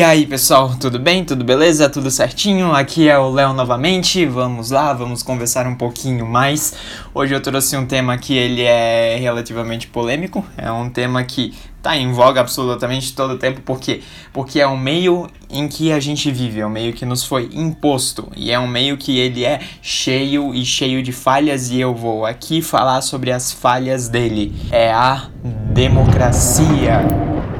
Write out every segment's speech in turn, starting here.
E aí pessoal, tudo bem? Tudo beleza? Tudo certinho? Aqui é o Léo novamente. Vamos lá, vamos conversar um pouquinho mais. Hoje eu trouxe um tema que ele é relativamente polêmico. É um tema que tá em voga absolutamente todo o tempo, por quê? Porque é um meio em que a gente vive, é um meio que nos foi imposto e é um meio que ele é cheio e cheio de falhas e eu vou aqui falar sobre as falhas dele. É a democracia.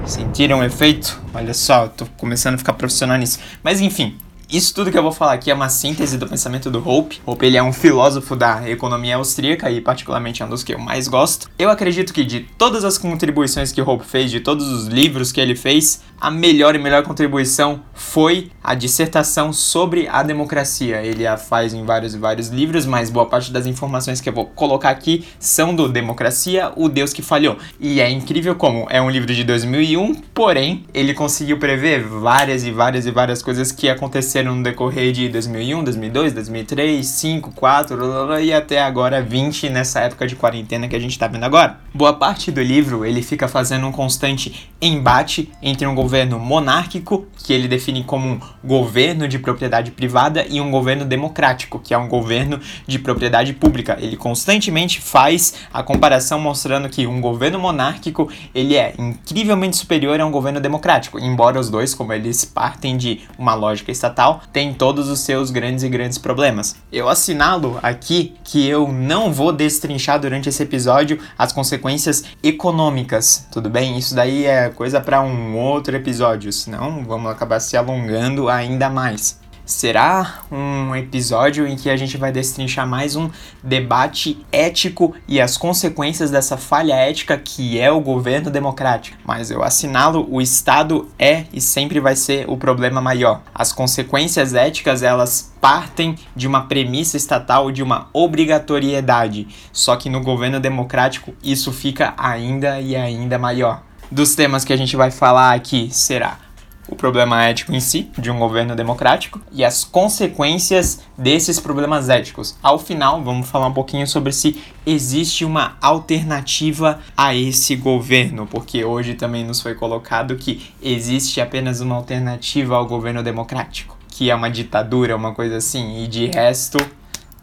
Sentiram o efeito? Olha só, eu tô começando a ficar profissional nisso. Mas enfim, isso tudo que eu vou falar aqui é uma síntese do pensamento do Hope. Hope ele é um filósofo da economia austríaca e particularmente é um dos que eu mais gosto. Eu acredito que de todas as contribuições que Hope fez, de todos os livros que ele fez, a melhor e melhor contribuição foi a dissertação sobre a democracia. Ele a faz em vários e vários livros, mas boa parte das informações que eu vou colocar aqui são do Democracia, o Deus que falhou. E é incrível como é um livro de 2001, porém ele conseguiu prever várias e várias e várias coisas que aconteceram no decorrer de 2001, 2002, 2003, 5, 4 e até agora 20 nessa época de quarentena que a gente tá vendo agora. Boa parte do livro ele fica fazendo um constante embate entre um governo monárquico, que ele define como um governo de propriedade privada, e um governo democrático, que é um governo de propriedade pública. Ele constantemente faz a comparação mostrando que um governo monárquico ele é incrivelmente superior a um governo democrático, embora os dois, como eles partem de uma lógica estatal, têm todos os seus grandes e grandes problemas. Eu assinalo aqui que eu não vou destrinchar durante esse episódio as consequências econômicas, tudo bem? Isso daí é coisa para um outro episódio, senão vamos acabar se alongando ainda mais. Será um episódio em que a gente vai destrinchar mais um debate ético e as consequências dessa falha ética que é o governo democrático. Mas eu assinalo, o Estado é e sempre vai ser o problema maior. As consequências éticas, elas partem de uma premissa estatal de uma obrigatoriedade. Só que no governo democrático isso fica ainda e ainda maior. Dos temas que a gente vai falar aqui será o problema ético em si de um governo democrático e as consequências desses problemas éticos. Ao final, vamos falar um pouquinho sobre se existe uma alternativa a esse governo, porque hoje também nos foi colocado que existe apenas uma alternativa ao governo democrático, que é uma ditadura, uma coisa assim, e de resto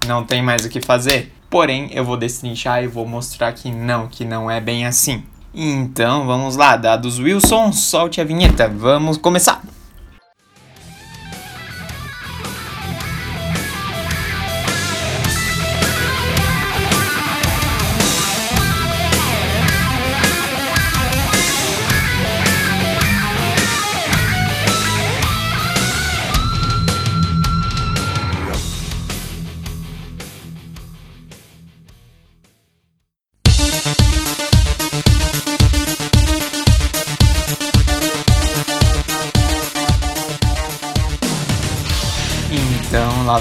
não tem mais o que fazer. Porém, eu vou destrinchar e vou mostrar que não, que não é bem assim. Então vamos lá, dados Wilson, solte a vinheta, vamos começar!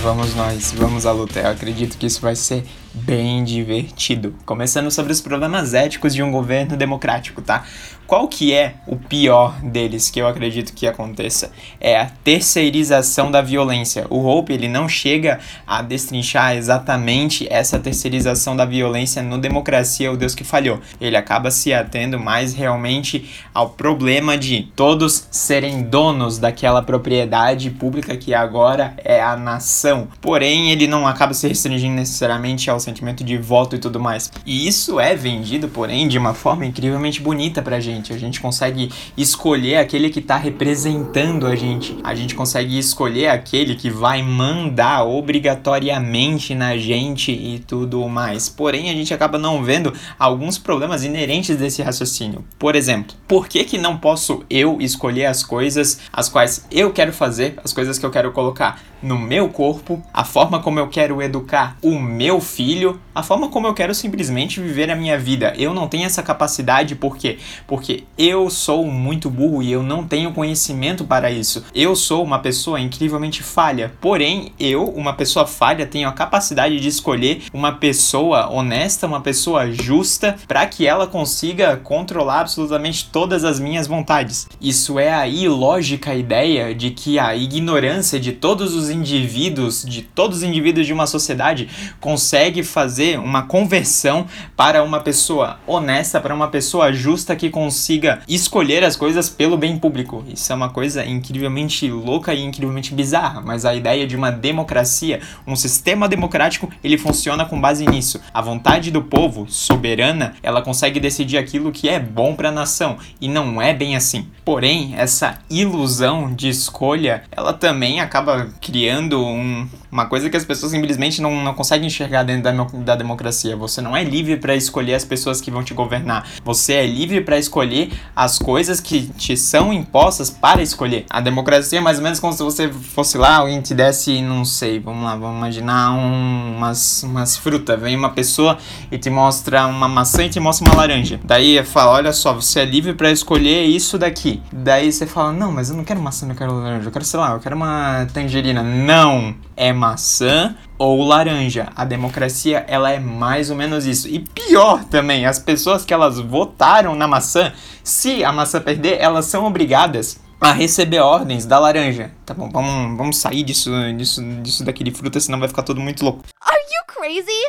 Vamos nós, vamos à luta. Eu acredito que isso vai ser bem divertido. Começando sobre os problemas éticos de um governo democrático, tá? Qual que é o pior deles que eu acredito que aconteça? É a terceirização da violência. O Hope ele não chega a destrinchar exatamente essa terceirização da violência no Democracia, o Deus que falhou. Ele acaba se atendo mais realmente ao problema de todos serem donos daquela propriedade pública que agora é a nação. Porém, ele não acaba se restringindo necessariamente ao sentimento de voto e tudo mais. E isso é vendido, porém, de uma forma incrivelmente bonita pra gente gente. A gente consegue escolher aquele que está representando a gente. A gente consegue escolher aquele que vai mandar obrigatoriamente na gente e tudo mais. Porém, a gente acaba não vendo alguns problemas inerentes desse raciocínio. Por exemplo, por que que não posso eu escolher as coisas as quais eu quero fazer, as coisas que eu quero colocar no meu corpo, a forma como eu quero educar o meu filho, a forma como eu quero simplesmente viver a minha vida. Eu não tenho essa capacidade por quê? Porque eu sou muito burro e eu não tenho conhecimento para isso. Eu sou uma pessoa incrivelmente falha. Porém, eu, uma pessoa falha, tenho a capacidade de escolher uma pessoa honesta, uma pessoa justa, para que ela consiga controlar absolutamente todas as minhas vontades. Isso é a ilógica ideia de que a ignorância de todos os indivíduos, de todos os indivíduos de uma sociedade, consegue fazer uma conversão para uma pessoa honesta, para uma pessoa justa que consiga escolher as coisas pelo bem público. Isso é uma coisa incrivelmente louca e incrivelmente bizarra, mas a ideia de uma democracia, um sistema democrático, ele funciona com base nisso. A vontade do povo, soberana, ela consegue decidir aquilo que é bom para a nação e não é bem assim. Porém, essa ilusão de escolha, ela também acaba criando um, uma coisa que as pessoas simplesmente não, não conseguem enxergar dentro da, da democracia. Você não é livre para escolher as pessoas que vão te governar. Você é livre para escolher as coisas que te são impostas para escolher. A democracia é mais ou menos como se você fosse lá, alguém te desse, não sei, vamos lá, vamos imaginar um, umas, umas frutas. Vem uma pessoa e te mostra uma maçã e te mostra uma laranja. Daí fala, olha só, você é livre para escolher isso daqui. Daí você fala, não, mas eu não quero maçã, eu quero laranja, eu quero, sei lá, eu quero uma tangerina. Não! É maçã ou laranja. A democracia, ela é mais ou menos isso. E pior também, as pessoas que elas votaram na maçã, se a maçã perder, elas são obrigadas a receber ordens da laranja. Tá bom, vamos, vamos sair disso, disso, disso daqui de fruta, senão vai ficar todo muito louco. Are you crazy?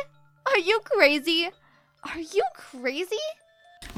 Are you crazy? Are you crazy?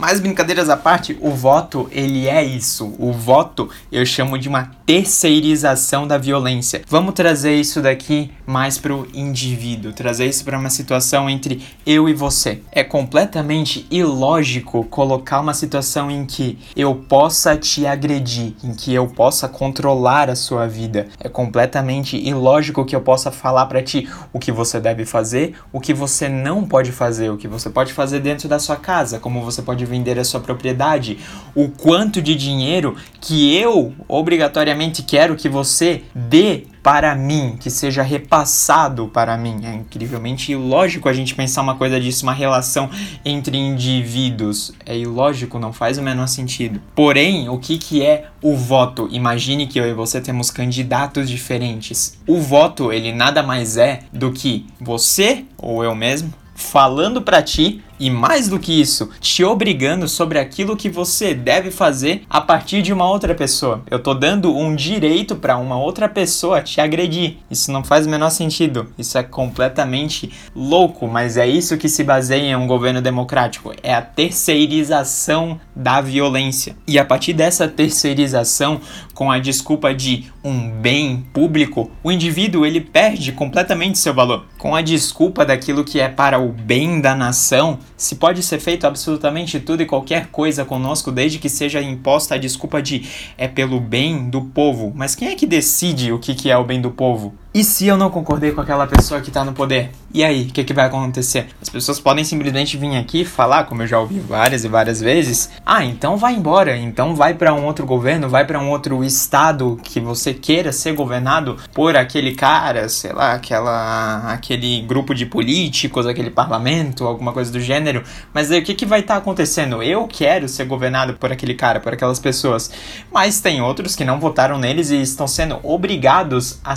Mas brincadeiras à parte, o voto, ele é isso. O voto eu chamo de uma terceirização da violência. Vamos trazer isso daqui mais pro indivíduo, trazer isso para uma situação entre eu e você. É completamente ilógico colocar uma situação em que eu possa te agredir, em que eu possa controlar a sua vida. É completamente ilógico que eu possa falar para ti o que você deve fazer, o que você não pode fazer, o que você pode fazer dentro da sua casa, como você pode vender a sua propriedade, o quanto de dinheiro que eu obrigatoriamente quero que você dê para mim, que seja repassado para mim. É incrivelmente ilógico a gente pensar uma coisa disso, uma relação entre indivíduos. É ilógico, não faz o menor sentido. Porém, o que, que é o voto? Imagine que eu e você temos candidatos diferentes. O voto, ele nada mais é do que você ou eu mesmo falando para ti e mais do que isso, te obrigando sobre aquilo que você deve fazer a partir de uma outra pessoa. Eu tô dando um direito para uma outra pessoa te agredir. Isso não faz o menor sentido. Isso é completamente louco, mas é isso que se baseia em um governo democrático. É a terceirização da violência. E a partir dessa terceirização, com a desculpa de um bem público, o indivíduo ele perde completamente seu valor. Com a desculpa daquilo que é para o bem da nação, se pode ser feito absolutamente tudo e qualquer coisa conosco, desde que seja imposta a desculpa de é pelo bem do povo. Mas quem é que decide o que, é o bem do povo? E se eu não concordei com aquela pessoa que está no poder? E aí, o que, que vai acontecer? As pessoas podem simplesmente vir aqui falar, como eu já ouvi várias e várias vezes, ah, então vai embora, então vai para um outro governo, vai para um outro estado que você queira ser governado por aquele cara, sei lá, aquela aquele grupo de políticos, aquele parlamento, alguma coisa do gênero. Mas aí o que, que vai estar tá acontecendo? Eu quero ser governado por aquele cara, por aquelas pessoas. Mas tem outros que não votaram neles e estão sendo obrigados a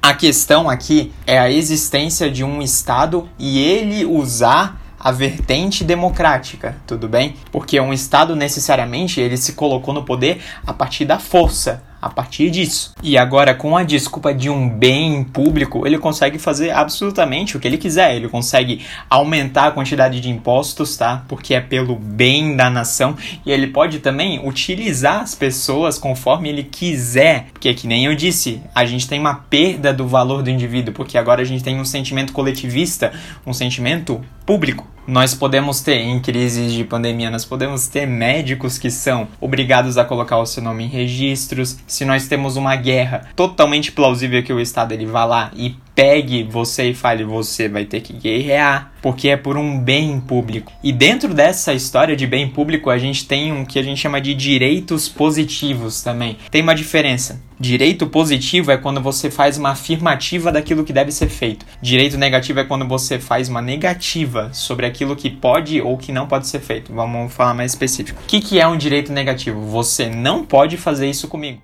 a questão aqui é a existência de um Estado e ele usar a vertente democrática, tudo bem? Porque um Estado necessariamente ele se colocou no poder a partir da força, a partir disso. E agora, com a desculpa de um bem público, ele consegue fazer absolutamente o que ele quiser. Ele consegue aumentar a quantidade de impostos, tá? Porque é pelo bem da nação. E ele pode também utilizar as pessoas conforme ele quiser. Porque, que nem eu disse, a gente tem uma perda do valor do indivíduo. Porque agora a gente tem um sentimento coletivista, um sentimento público. Nós podemos ter, em crises de pandemia, nós podemos ter médicos que são obrigados a colocar o seu nome em registros. Se nós temos uma guerra, totalmente plausível que o Estado ele vá lá e pegue você e fale você vai ter que guerrear, porque é por um bem público. E dentro dessa história de bem público, a gente tem um que a gente chama de direitos positivos também. Tem uma diferença. Direito positivo é quando você faz uma afirmativa daquilo que deve ser feito. Direito negativo é quando você faz uma negativa sobre aquilo que pode ou que não pode ser feito. Vamos falar mais específico. O que, que é um direito negativo? Você não pode fazer isso comigo.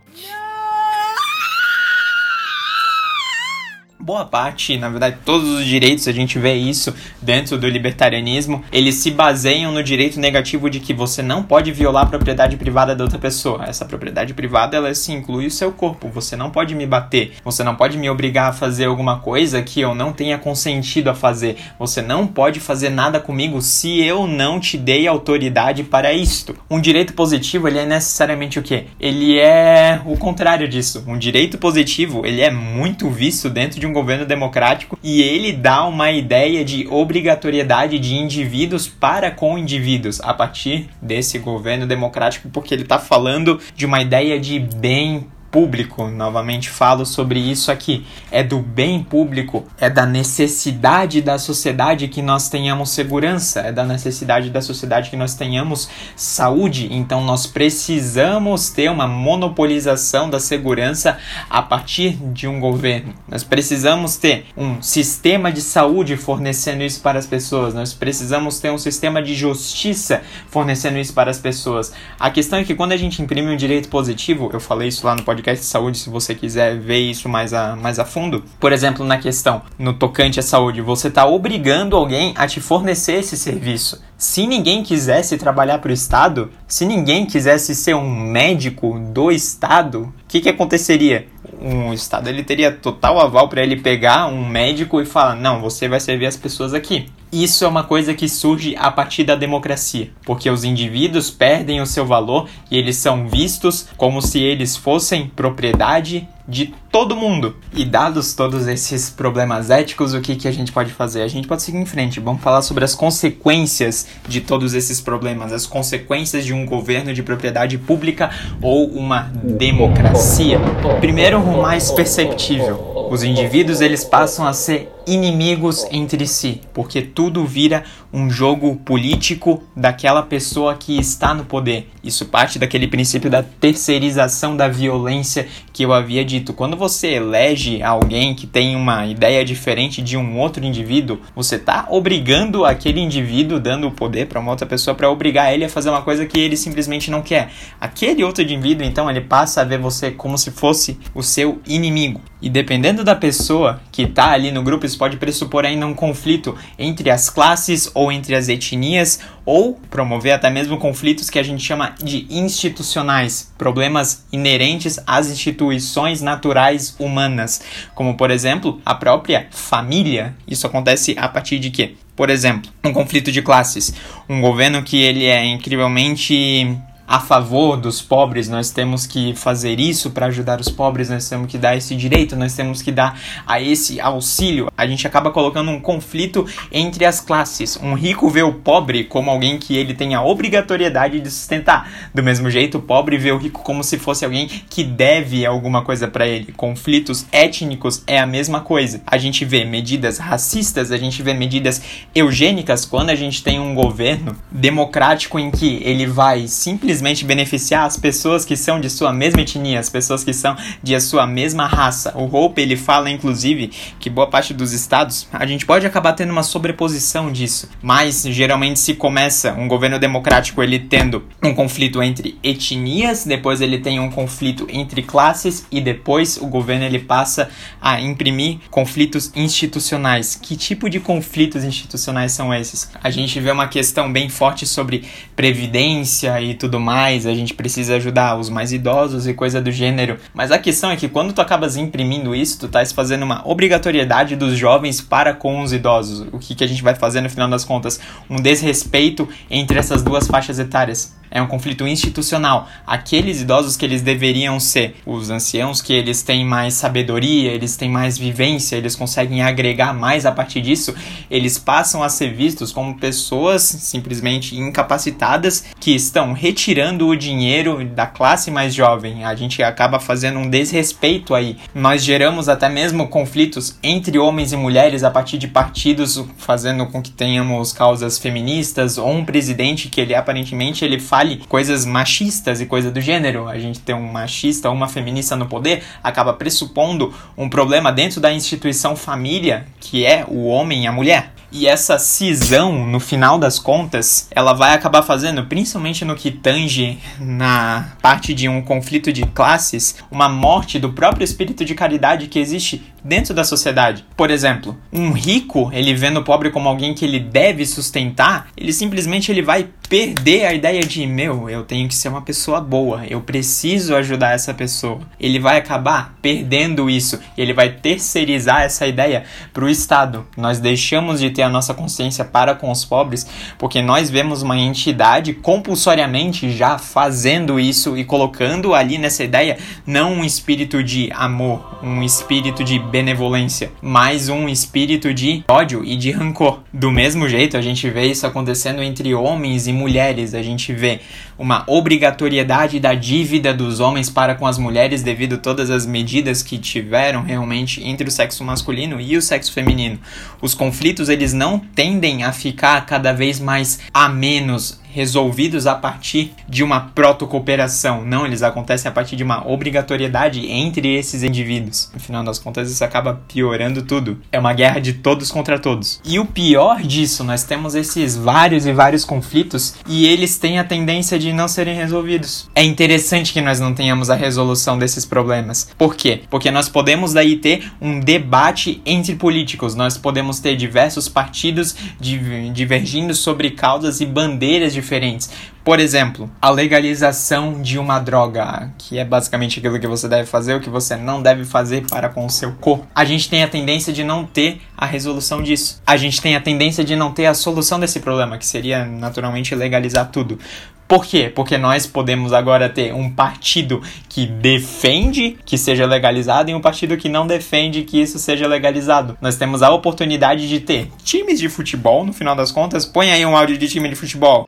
Boa parte, na verdade, todos os direitos, a gente vê isso dentro do libertarianismo, eles se baseiam no direito negativo de que você não pode violar a propriedade privada da outra pessoa. Essa propriedade privada, ela se inclui o seu corpo. Você não pode me bater, você não pode me obrigar a fazer alguma coisa que eu não tenha consentido a fazer. Você não pode fazer nada comigo se eu não te dei autoridade para isto. Um direito positivo, ele é necessariamente o quê? Ele é o contrário disso. Um direito positivo, ele é muito visto dentro de um governo democrático e ele dá uma ideia de obrigatoriedade de indivíduos para com indivíduos a partir desse governo democrático, porque ele está falando de uma ideia de bem público, novamente falo sobre isso aqui, é do bem público, é da necessidade da sociedade que nós tenhamos segurança, é da necessidade da sociedade que nós tenhamos saúde. Então nós precisamos ter uma monopolização da segurança a partir de um governo. Nós precisamos ter um sistema de saúde fornecendo isso para as pessoas. Nós precisamos ter um sistema de justiça fornecendo isso para as pessoas. A questão é que quando a gente imprime um direito positivo, eu falei isso lá no podcast podcast de saúde, se você quiser ver isso mais a, mais a fundo. Por exemplo, na questão no tocante à saúde, você está obrigando alguém a te fornecer esse serviço. Se ninguém quisesse trabalhar para o Estado, se ninguém quisesse ser um médico do Estado, o que, que aconteceria? Um Estado ele teria total aval para ele pegar um médico e falar: não, você vai servir as pessoas aqui. Isso é uma coisa que surge a partir da democracia, porque os indivíduos perdem o seu valor e eles são vistos como se eles fossem propriedade de todo mundo. E dados todos esses problemas éticos, o que, que a gente pode fazer? A gente pode seguir em frente. Vamos falar sobre as consequências de todos esses problemas, as consequências de um governo de propriedade pública ou uma democracia. Primeiro, o mais perceptível. Os indivíduos eles passam a ser inimigos entre si, porque tudo vira um jogo político daquela pessoa que está no poder. Isso parte daquele princípio da terceirização da violência que eu havia dito. Quando você elege alguém que tem uma ideia diferente de um outro indivíduo, você está obrigando aquele indivíduo, dando o poder para uma outra pessoa para obrigar ele a fazer uma coisa que ele simplesmente não quer. Aquele outro indivíduo, então, ele passa a ver você como se fosse o seu inimigo. E dependendo da pessoa que está ali no grupo, isso pode pressupor ainda um conflito entre as classes ou entre as etnias, ou promover até mesmo conflitos que a gente chama de institucionais, problemas inerentes às instituições naturais humanas, como por exemplo a própria família. Isso acontece a partir de quê? Por exemplo, um conflito de classes, um governo que ele é incrivelmente a favor dos pobres, nós temos que fazer isso para ajudar os pobres, nós temos que dar esse direito, nós temos que dar a esse auxílio. A gente acaba colocando um conflito entre as classes. Um rico vê o pobre como alguém que ele tem a obrigatoriedade de sustentar. Do mesmo jeito, o pobre vê o rico como se fosse alguém que deve alguma coisa para ele. Conflitos étnicos é a mesma coisa. A gente vê medidas racistas, a gente vê medidas eugênicas quando a gente tem um governo democrático em que ele vai simplesmente simplesmente beneficiar as pessoas que são de sua mesma etnia, as pessoas que são de sua mesma raça. O Hope ele fala inclusive que boa parte dos estados a gente pode acabar tendo uma sobreposição disso, mas geralmente se começa um governo democrático ele tendo um conflito entre etnias, depois ele tem um conflito entre classes e depois o governo ele passa a imprimir conflitos institucionais. Que tipo de conflitos institucionais são esses? A gente vê uma questão bem forte sobre previdência e tudo mais, a gente precisa ajudar os mais idosos e coisa do gênero. Mas a questão é que quando tu acabas imprimindo isso, tu estás fazendo uma obrigatoriedade dos jovens para com os idosos. O que, que a gente vai fazer no final das contas? Um desrespeito entre essas duas faixas etárias é um conflito institucional. Aqueles idosos que eles deveriam ser os anciãos, que eles têm mais sabedoria, eles têm mais vivência, eles conseguem agregar mais a partir disso, eles passam a ser vistos como pessoas simplesmente incapacitadas que estão retirando o dinheiro da classe mais jovem. A gente acaba fazendo um desrespeito aí. Nós geramos até mesmo conflitos entre homens e mulheres a partir de partidos, fazendo com que tenhamos causas feministas ou um presidente que ele aparentemente ele fale coisas machistas e coisa do gênero, a gente ter um machista ou uma feminista no poder, acaba pressupondo um problema dentro da instituição família, que é o homem e a mulher. E essa cisão, no final das contas, ela vai acabar fazendo, principalmente no que tange na parte de um conflito de classes, uma morte do próprio espírito de caridade que existe dentro da sociedade. Por exemplo, um rico, ele vendo o pobre como alguém que ele deve sustentar, ele simplesmente ele vai perder a ideia de meu, eu tenho que ser uma pessoa boa, eu preciso ajudar essa pessoa. Ele vai acabar perdendo isso ele vai terceirizar essa ideia para o Estado. Nós deixamos de ter a nossa consciência para com os pobres porque nós vemos uma entidade compulsoriamente já fazendo isso e colocando ali nessa ideia não um espírito de amor, um espírito de benevolência, mas um espírito de ódio e de rancor. Do mesmo jeito, a gente vê isso acontecendo entre homens e mulheres. A gente vê uma obrigatoriedade da dívida dos homens para com as mulheres devido a todas as medidas que tiveram realmente entre o sexo masculino e o sexo feminino. Os conflitos eles não tendem a ficar cada vez mais a menos resolvidos a partir de uma proto-cooperação. Não, eles acontecem a partir de uma obrigatoriedade entre esses indivíduos. No final das contas, isso acaba piorando tudo. É uma guerra de todos contra todos. E o pior disso, nós temos esses vários e vários conflitos e eles têm a tendência de não serem resolvidos. É interessante que nós não tenhamos a resolução desses problemas. Por quê? Porque nós podemos daí ter um debate entre políticos. Nós podemos ter diversos partidos divergindo sobre causas e bandeiras de diferentes. Por exemplo, a legalização de uma droga, que é basicamente aquilo que você deve fazer, o que você não deve fazer para com o seu corpo. A gente tem a tendência de não ter a resolução disso. A gente tem a tendência de não ter a solução desse problema, que seria naturalmente legalizar tudo. Por quê? Porque nós podemos agora ter um partido que defende que seja legalizado e um partido que não defende que isso seja legalizado. Nós temos a oportunidade de ter times de futebol, no final das contas. Põe aí um áudio de time de futebol.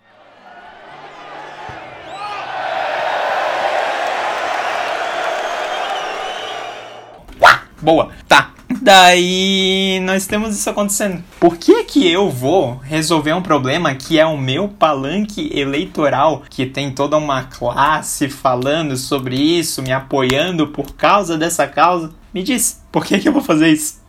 Boa, tá. Daí nós temos isso acontecendo. Por que que eu vou resolver um problema que é o meu palanque eleitoral, que tem toda uma classe falando sobre isso, me apoiando por causa dessa causa? Me diz, por que que eu vou fazer isso?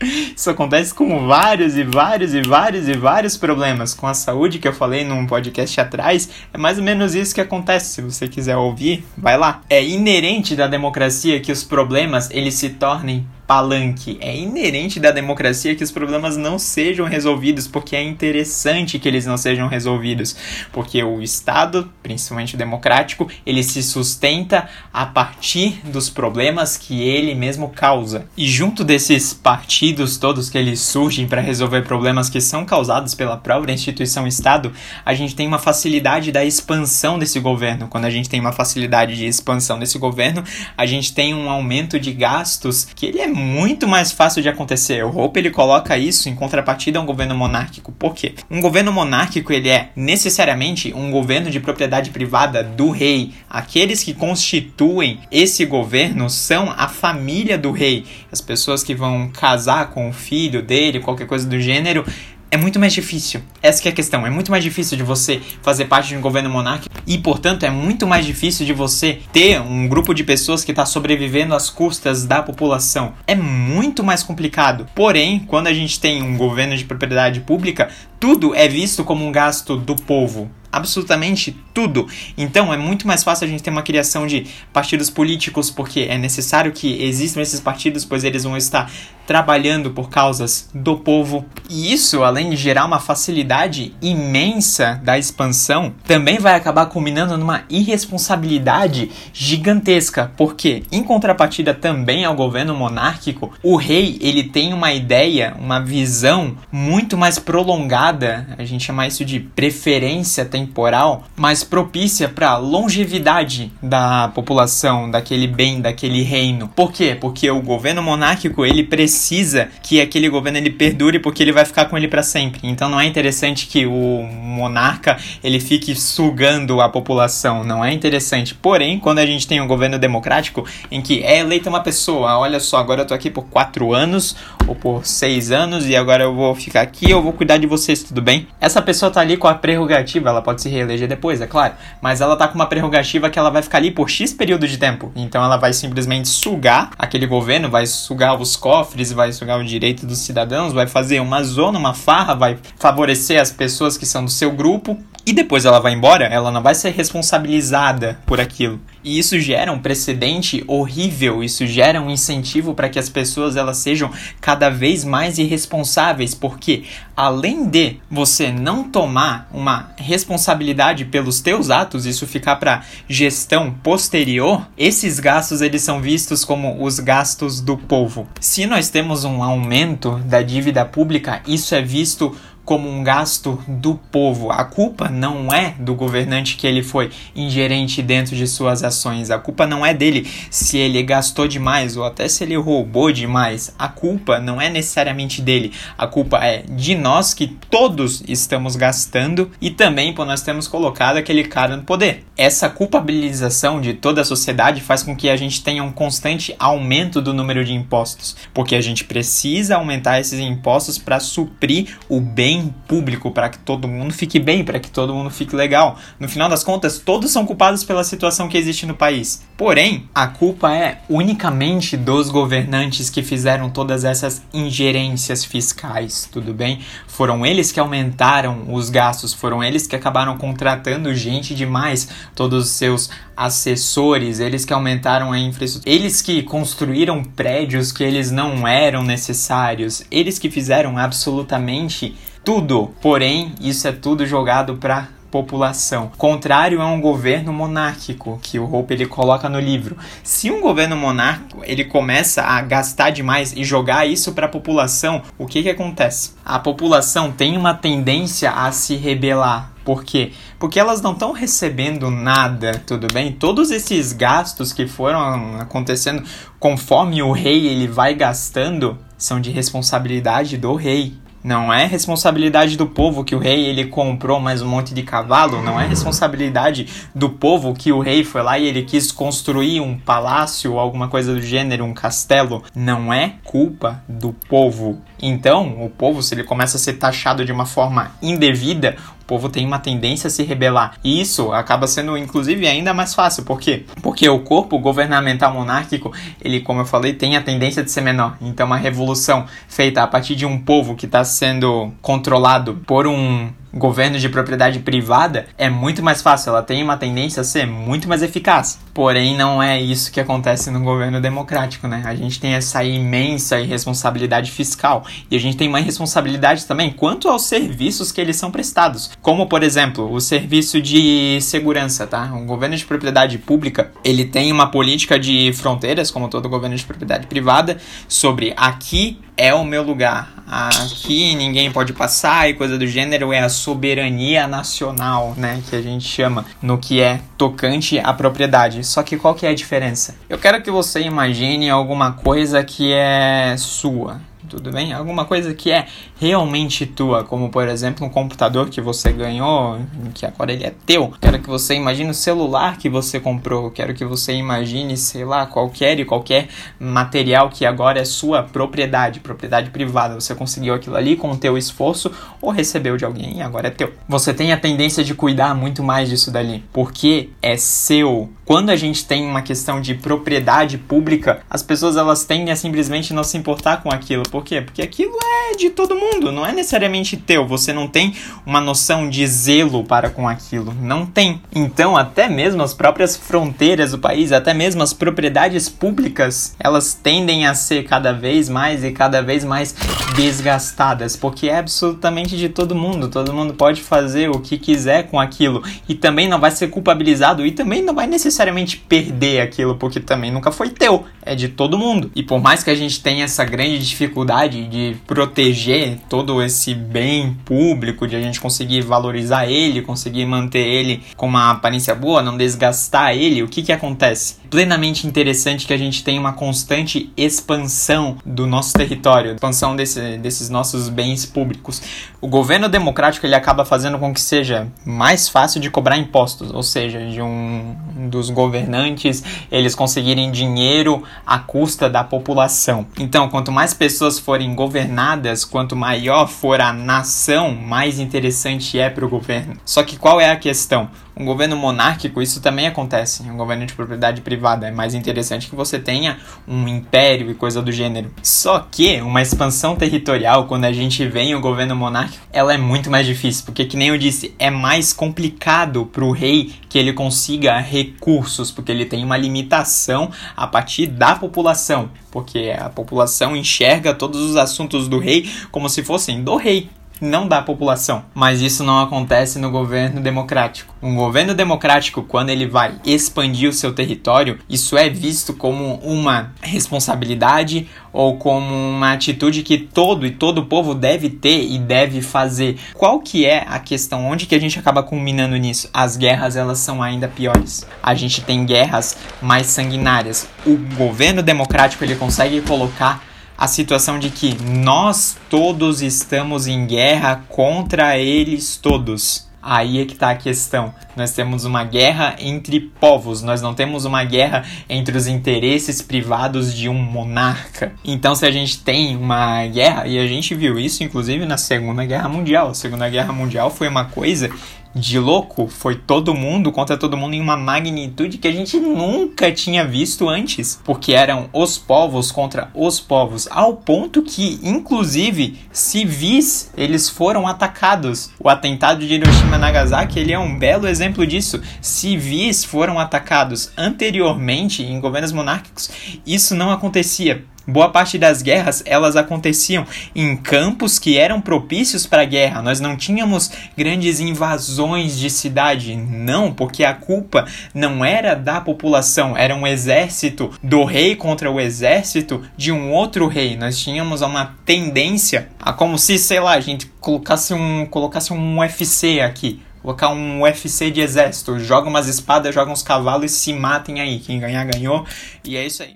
Isso acontece com vários e vários e vários e vários problemas. Com a saúde que eu falei num podcast atrás, é mais ou menos isso que acontece. Se você quiser ouvir, vai lá. É inerente da democracia que os problemas eles se tornem palanque. É inerente da democracia que os problemas não sejam resolvidos, porque é interessante que eles não sejam resolvidos, porque o Estado, principalmente o democrático, ele se sustenta a partir dos problemas que ele mesmo causa. E junto desses partidos todos que eles surgem para resolver problemas que são causados pela própria instituição Estado, a gente tem uma facilidade da expansão desse governo. Quando a gente tem uma facilidade de expansão desse governo, a gente tem um aumento de gastos que ele é muito mais fácil de acontecer. O Hope ele coloca isso em contrapartida a um governo monárquico. Por quê? Um governo monárquico ele é necessariamente um governo de propriedade privada do rei. Aqueles que constituem esse governo são a família do rei. As pessoas que vão casar com o filho dele, qualquer coisa do gênero, é muito mais difícil. Essa é a questão. É muito mais difícil de você fazer parte de um governo monárquico e, portanto, é muito mais difícil de você ter um grupo de pessoas que está sobrevivendo às custas da população. É muito mais complicado. Porém, quando a gente tem um governo de propriedade pública, tudo é visto como um gasto do povo absolutamente tudo. Então é muito mais fácil a gente ter uma criação de partidos políticos, porque é necessário que existam esses partidos, pois eles vão estar trabalhando por causas do povo. E isso, além de gerar uma facilidade imensa da expansão, também vai acabar culminando numa irresponsabilidade gigantesca, porque em contrapartida também ao governo monárquico, o rei, ele tem uma ideia, uma visão muito mais prolongada, a gente chama isso de preferência temporal, mais propícia para longevidade da população, daquele bem, daquele reino. Por quê? Porque o governo monárquico, ele precisa precisa que aquele governo ele perdure porque ele vai ficar com ele para sempre. Então não é interessante que o monarca ele fique sugando a população, não é interessante. Porém, quando a gente tem um governo democrático em que é eleita uma pessoa, olha só, agora eu tô aqui por quatro anos ou por seis anos e agora eu vou ficar aqui, eu vou cuidar de vocês, tudo bem? Essa pessoa tá ali com a prerrogativa, ela pode se reeleger depois, é claro, mas ela tá com uma prerrogativa que ela vai ficar ali por X período de tempo. Então ela vai simplesmente sugar aquele governo, vai sugar os cofres vai sugar o direito dos cidadãos, vai fazer uma zona, uma farra, vai favorecer as pessoas que são do seu grupo, e depois ela vai embora, ela não vai ser responsabilizada por aquilo. E isso gera um precedente horrível, isso gera um incentivo para que as pessoas elas sejam cada vez mais irresponsáveis, porque além de você não tomar uma responsabilidade pelos teus atos, isso ficar para gestão posterior, esses gastos eles são vistos como os gastos do povo. Se nós temos um aumento da dívida pública, isso é visto como um gasto do povo. A culpa não é do governante que ele foi ingerente dentro de suas ações. A culpa não é dele se ele gastou demais ou até se ele roubou demais. A culpa não é necessariamente dele. A culpa é de nós que todos estamos gastando e também por nós termos colocado aquele cara no poder. Essa culpabilização de toda a sociedade faz com que a gente tenha um constante aumento do número de impostos, porque a gente precisa aumentar esses impostos para suprir o bem bem público para que todo mundo fique bem, para que todo mundo fique legal. No final das contas, todos são culpados pela situação que existe no país. Porém, a culpa é unicamente dos governantes que fizeram todas essas ingerências fiscais, tudo bem? Foram eles que aumentaram os gastos, foram eles que acabaram contratando gente demais, todos os seus assessores, eles que aumentaram a infraestrutura, eles que construíram prédios que eles não eram necessários, eles que fizeram absolutamente tudo. Porém, isso é tudo jogado para população. Contrário a um governo monárquico que o Hope ele coloca no livro. Se um governo monárquico ele começa a gastar demais e jogar isso para a população, o que que acontece? A população tem uma tendência a se rebelar. Por quê? Porque elas não estão recebendo nada, tudo bem? Todos esses gastos que foram acontecendo conforme o rei ele vai gastando são de responsabilidade do rei. Não é responsabilidade do povo que o rei ele comprou mais um monte de cavalo, não é responsabilidade do povo que o rei foi lá e ele quis construir um palácio ou alguma coisa do gênero, um castelo. Não é culpa do povo. Então, o povo, se ele começa a ser taxado de uma forma indevida, povo tem uma tendência a se rebelar. E isso acaba sendo, inclusive, ainda mais fácil. Por quê? Porque o corpo governamental monárquico, ele, como eu falei, tem a tendência de ser menor. Então, uma revolução feita a partir de um povo que está sendo controlado por um governo de propriedade privada é muito mais fácil, ela tem uma tendência a ser muito mais eficaz. Porém, não é isso que acontece no governo democrático, né? A gente tem essa imensa irresponsabilidade fiscal e a gente tem uma irresponsabilidade também quanto aos serviços que eles são prestados, como por exemplo, o serviço de segurança, tá? O governo de propriedade pública, ele tem uma política de fronteiras, como todo governo de propriedade privada, sobre aqui é o meu lugar. Aqui ninguém pode passar e coisa do gênero é a soberania nacional, né, que a gente chama no que é tocante à propriedade. Só que qual que é a diferença? Eu quero que você imagine alguma coisa que é sua tudo bem? Alguma coisa que é realmente tua, como por exemplo um computador que você ganhou, que agora ele é teu. Quero que você imagine o celular que você comprou, quero que você imagine, sei lá, qualquer e qualquer material que agora é sua propriedade, propriedade privada. Você conseguiu aquilo ali com o teu esforço ou recebeu de alguém e agora é teu. Você tem a tendência de cuidar muito mais disso dali, porque é seu. Quando a gente tem uma questão de propriedade pública, as pessoas elas tendem a simplesmente não se importar com aquilo por quê? Porque aquilo é de todo mundo, não é necessariamente teu. Você não tem uma noção de zelo para com aquilo. Não tem. Então, até mesmo as próprias fronteiras do país, até mesmo as propriedades públicas, elas tendem a ser cada vez mais e cada vez mais desgastadas, porque é absolutamente de todo mundo. Todo mundo pode fazer o que quiser com aquilo e também não vai ser culpabilizado e também não vai necessariamente perder aquilo, porque também nunca foi teu, é de todo mundo. E por mais que a gente tenha essa grande dificuldade de proteger todo esse bem público, de a gente conseguir valorizar ele, conseguir manter ele com uma aparência boa, não desgastar ele, o que que acontece? Plenamente interessante que a gente tenha uma constante expansão do nosso território, expansão desse, desses nossos bens públicos. O governo democrático ele acaba fazendo com que seja mais fácil de cobrar impostos, ou seja, de um dos governantes eles conseguirem dinheiro à custa da população. Então, quanto mais pessoas forem governadas, quanto maior for a nação, mais interessante é para o governo. Só que qual é a questão? Um governo monárquico, isso também acontece. Um governo de propriedade privada. É mais interessante que você tenha um império e coisa do gênero. Só que uma expansão territorial, quando a gente vem o governo monárquico, ela é muito mais difícil. Porque, que nem eu disse, é mais complicado para o rei que ele consiga recursos. Porque ele tem uma limitação a partir da população. Porque a população enxerga todos os assuntos do rei como se fossem do rei não da população. Mas isso não acontece no governo democrático. Um governo democrático, quando ele vai expandir o seu território, isso é visto como uma responsabilidade ou como uma atitude que todo e todo povo deve ter e deve fazer. Qual que é a questão? Onde que a gente acaba culminando nisso? As guerras, elas são ainda piores. A gente tem guerras mais sanguinárias. O governo democrático, ele consegue colocar a situação de que nós todos estamos em guerra contra eles todos. Aí é que está a questão. Nós temos uma guerra entre povos, nós não temos uma guerra entre os interesses privados de um monarca. Então, se a gente tem uma guerra, e a gente viu isso inclusive na Segunda Guerra Mundial. A Segunda Guerra Mundial foi uma coisa de louco foi todo mundo contra todo mundo em uma magnitude que a gente nunca tinha visto antes, porque eram os povos contra os povos, ao ponto que, inclusive, civis eles foram atacados. O atentado de Hiroshima e Nagasaki ele é um belo exemplo disso. Civis foram atacados anteriormente em governos monárquicos. Isso não acontecia Boa parte das guerras elas aconteciam em campos que eram propícios para a guerra. Nós não tínhamos grandes invasões de cidade, não, porque a culpa não era da população, era um exército do rei contra o exército de um outro rei. Nós tínhamos uma tendência a como se, sei lá, a gente colocasse um colocasse um UFC aqui colocar um UFC de exército, joga umas espadas, joga uns cavalos e se matem aí. Quem ganhar, ganhou. E é isso aí.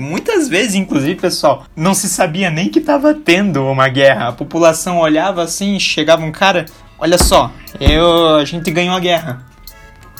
Muitas vezes, inclusive, pessoal, não se sabia nem que estava tendo uma guerra. A população olhava assim, chegava um cara, olha só, eu, a gente ganhou a guerra.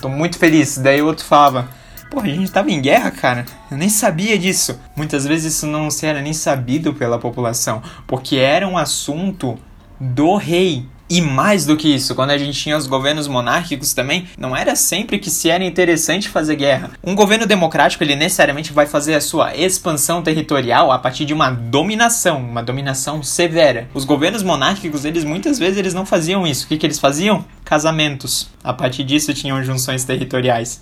Tô muito feliz. Daí o outro falava, Porra, a gente tava em guerra, cara. Eu nem sabia disso. Muitas vezes isso não era nem sabido pela população, porque era um assunto do rei. E mais do que isso, quando a gente tinha os governos monárquicos também, não era sempre que se era interessante fazer guerra. Um governo democrático, ele necessariamente vai fazer a sua expansão territorial a partir de uma dominação, uma dominação severa. Os governos monárquicos, eles muitas vezes eles não faziam isso. O que, que eles faziam? Casamentos. A partir disso tinham junções territoriais.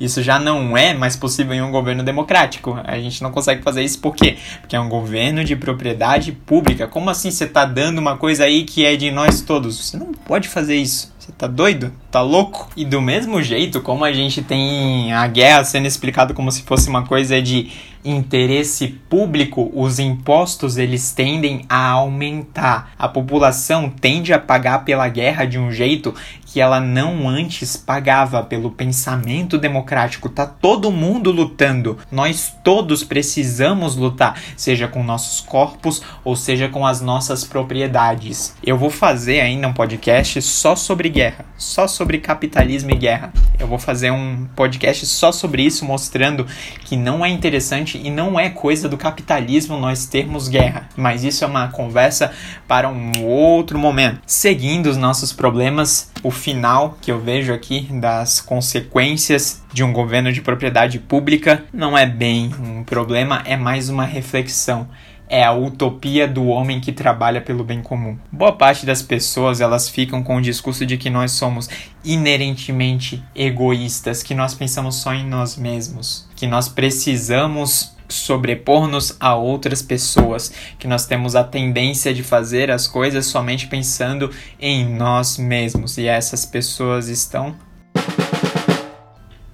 Isso já não é mais possível em um governo democrático. A gente não consegue fazer isso por quê? Porque é um governo de propriedade pública. Como assim você está dando uma coisa aí que é de nós todos? Você não pode fazer isso. Você tá doido? Tá louco? E do mesmo jeito, como a gente tem a guerra sendo explicado como se fosse uma coisa de interesse público, os impostos eles tendem a aumentar. A população tende a pagar pela guerra de um jeito que ela não antes pagava pelo pensamento democrático. Tá todo mundo lutando. Nós todos precisamos lutar, seja com nossos corpos ou seja com as nossas propriedades. Eu vou fazer ainda um podcast só sobre guerra, só sobre capitalismo e guerra. Eu vou fazer um podcast só sobre isso, mostrando que não é interessante e não é coisa do capitalismo nós termos guerra. Mas isso é uma conversa para um outro momento. Seguindo os nossos problemas, o final que eu vejo aqui das consequências de um governo de propriedade pública não é bem um problema, é mais uma reflexão é a utopia do homem que trabalha pelo bem comum. Boa parte das pessoas elas ficam com o discurso de que nós somos inerentemente egoístas, que nós pensamos só em nós mesmos, que nós precisamos sobrepor-nos a outras pessoas, que nós temos a tendência de fazer as coisas somente pensando em nós mesmos e essas pessoas estão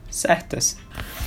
certas.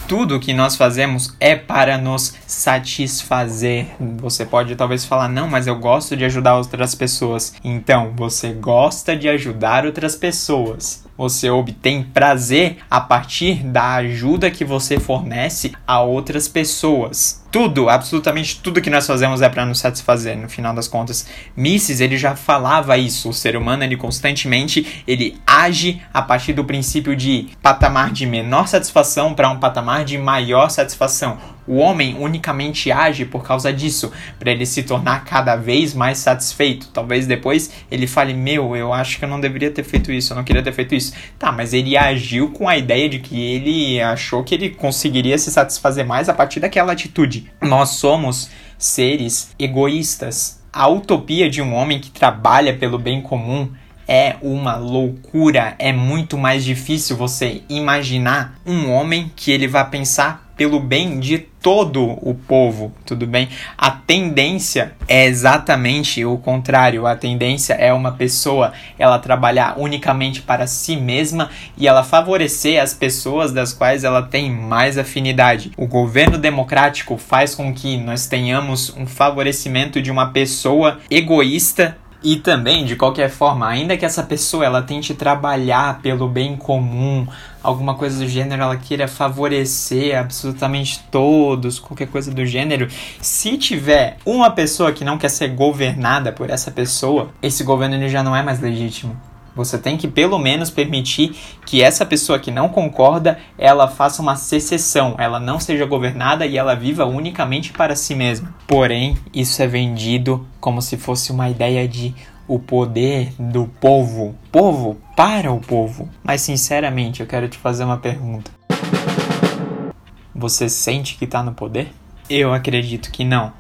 Tudo que nós fazemos é para nos satisfazer. Você pode talvez falar, não, mas eu gosto de ajudar outras pessoas. Então, você gosta de ajudar outras pessoas você obtém prazer a partir da ajuda que você fornece a outras pessoas. Tudo, absolutamente tudo que nós fazemos é para nos satisfazer, no final das contas. Mises, ele já falava isso, o ser humano, ele constantemente, ele age a partir do princípio de patamar de menor satisfação para um patamar de maior satisfação O homem unicamente age por causa disso, para ele se tornar cada vez mais satisfeito. Talvez depois ele fale: Meu, eu acho que eu não deveria ter feito isso, eu não queria ter feito isso. Tá, mas ele agiu com a ideia de que ele achou que ele conseguiria se satisfazer mais a partir daquela atitude. Nós somos seres egoístas. A utopia de um homem que trabalha pelo bem comum é uma loucura. É muito mais difícil você imaginar um homem que ele vai pensar pelo bem de todo o povo, tudo bem? A tendência é exatamente o contrário. A tendência é uma pessoa ela trabalhar unicamente para si mesma e ela favorecer as pessoas das quais ela tem mais afinidade. O governo democrático faz com que nós tenhamos um favorecimento de uma pessoa egoísta e também, de qualquer forma, ainda que essa pessoa ela tente trabalhar pelo bem comum, alguma coisa do gênero, ela queira favorecer absolutamente todos, qualquer coisa do gênero, se tiver uma pessoa que não quer ser governada por essa pessoa, esse governo ele já não é mais legítimo. Você tem que pelo menos permitir que essa pessoa que não concorda, ela faça uma secessão, ela não seja governada e ela viva unicamente para si mesma. Porém, isso é vendido como se fosse uma ideia de o poder do povo, povo para o povo. Mas sinceramente, eu quero te fazer uma pergunta. Você sente que está no poder? Eu acredito que não.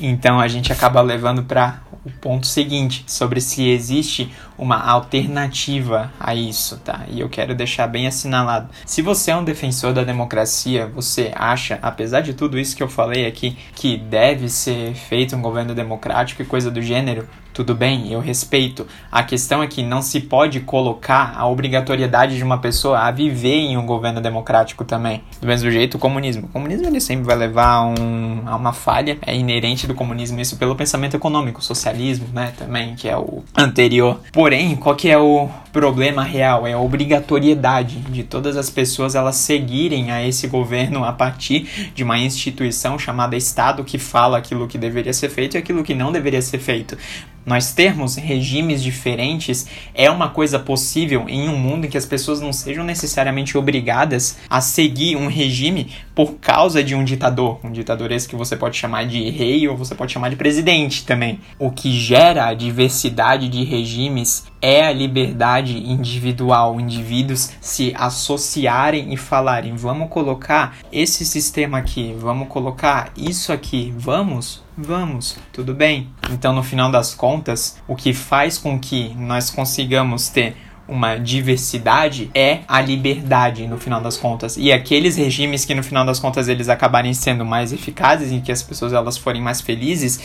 Então a gente acaba levando para o ponto seguinte sobre se existe uma alternativa a isso, tá? E eu quero deixar bem assinalado. Se você é um defensor da democracia, você acha, apesar de tudo isso que eu falei aqui, que deve ser feito um governo democrático e coisa do gênero, tudo bem, eu respeito. A questão é que não se pode colocar a obrigatoriedade de uma pessoa a viver em um governo democrático também. Do mesmo jeito, o comunismo. O comunismo ele sempre vai levar a, um, a uma falha, é inerente do comunismo isso pelo pensamento econômico, socialismo, né, também, que é o anterior. Porém, qual que é o problema real? É a obrigatoriedade de todas as pessoas elas seguirem a esse governo a partir de uma instituição chamada Estado que fala aquilo que deveria ser feito e aquilo que não deveria ser feito. Nós termos regimes diferentes é uma coisa possível em um mundo em que as pessoas não sejam necessariamente obrigadas a seguir um regime por causa de um ditador. Um ditador esse que você pode chamar de rei ou você pode chamar de presidente também. O que gera a diversidade de regimes é a liberdade individual, indivíduos se associarem e falarem: vamos colocar esse sistema aqui, vamos colocar isso aqui, vamos, vamos, tudo bem. Então, no final das contas, o que faz com que nós consigamos ter uma diversidade é a liberdade no final das contas. E aqueles regimes que no final das contas eles acabarem sendo mais eficazes e que as pessoas elas forem mais felizes,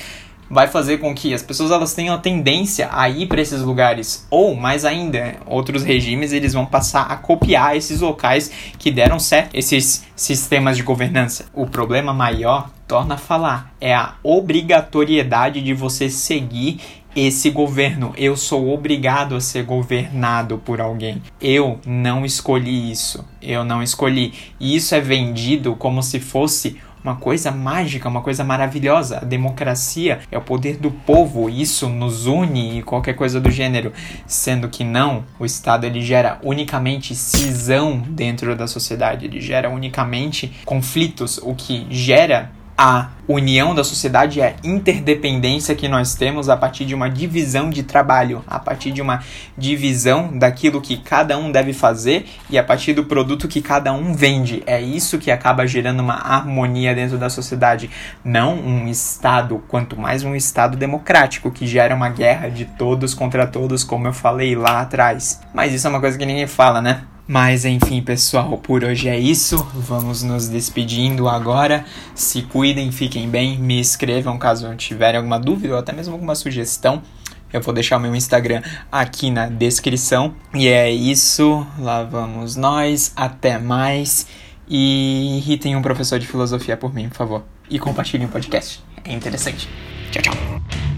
vai fazer com que as pessoas elas tenham a tendência a ir para esses lugares ou mais ainda outros regimes eles vão passar a copiar esses locais que deram certo esses sistemas de governança o problema maior torna a falar é a obrigatoriedade de você seguir esse governo. Eu sou obrigado a ser governado por alguém. Eu não escolhi isso. Eu não escolhi. E isso é vendido como se fosse uma coisa mágica, uma coisa maravilhosa. A democracia é o poder do povo, isso nos une e qualquer coisa do gênero. Sendo que não, o Estado ele gera unicamente cisão dentro da sociedade, ele gera unicamente conflitos, o que gera a união da sociedade é a interdependência que nós temos a partir de uma divisão de trabalho, a partir de uma divisão daquilo que cada um deve fazer e a partir do produto que cada um vende. É isso que acaba gerando uma harmonia dentro da sociedade, não um Estado, quanto mais um Estado democrático que gera uma guerra de todos contra todos, como eu falei lá atrás. Mas isso é uma coisa que ninguém fala, né? Mas enfim, pessoal, por hoje é isso. Vamos nos despedindo agora. Se cuidem, fiquem bem, me escrevam caso tiverem alguma dúvida ou até mesmo alguma sugestão. Eu vou deixar o meu Instagram aqui na descrição. E é isso. Lá vamos nós. Até mais. E irritem um professor de filosofia por mim, por favor. E compartilhem o podcast. É interessante. Tchau, tchau.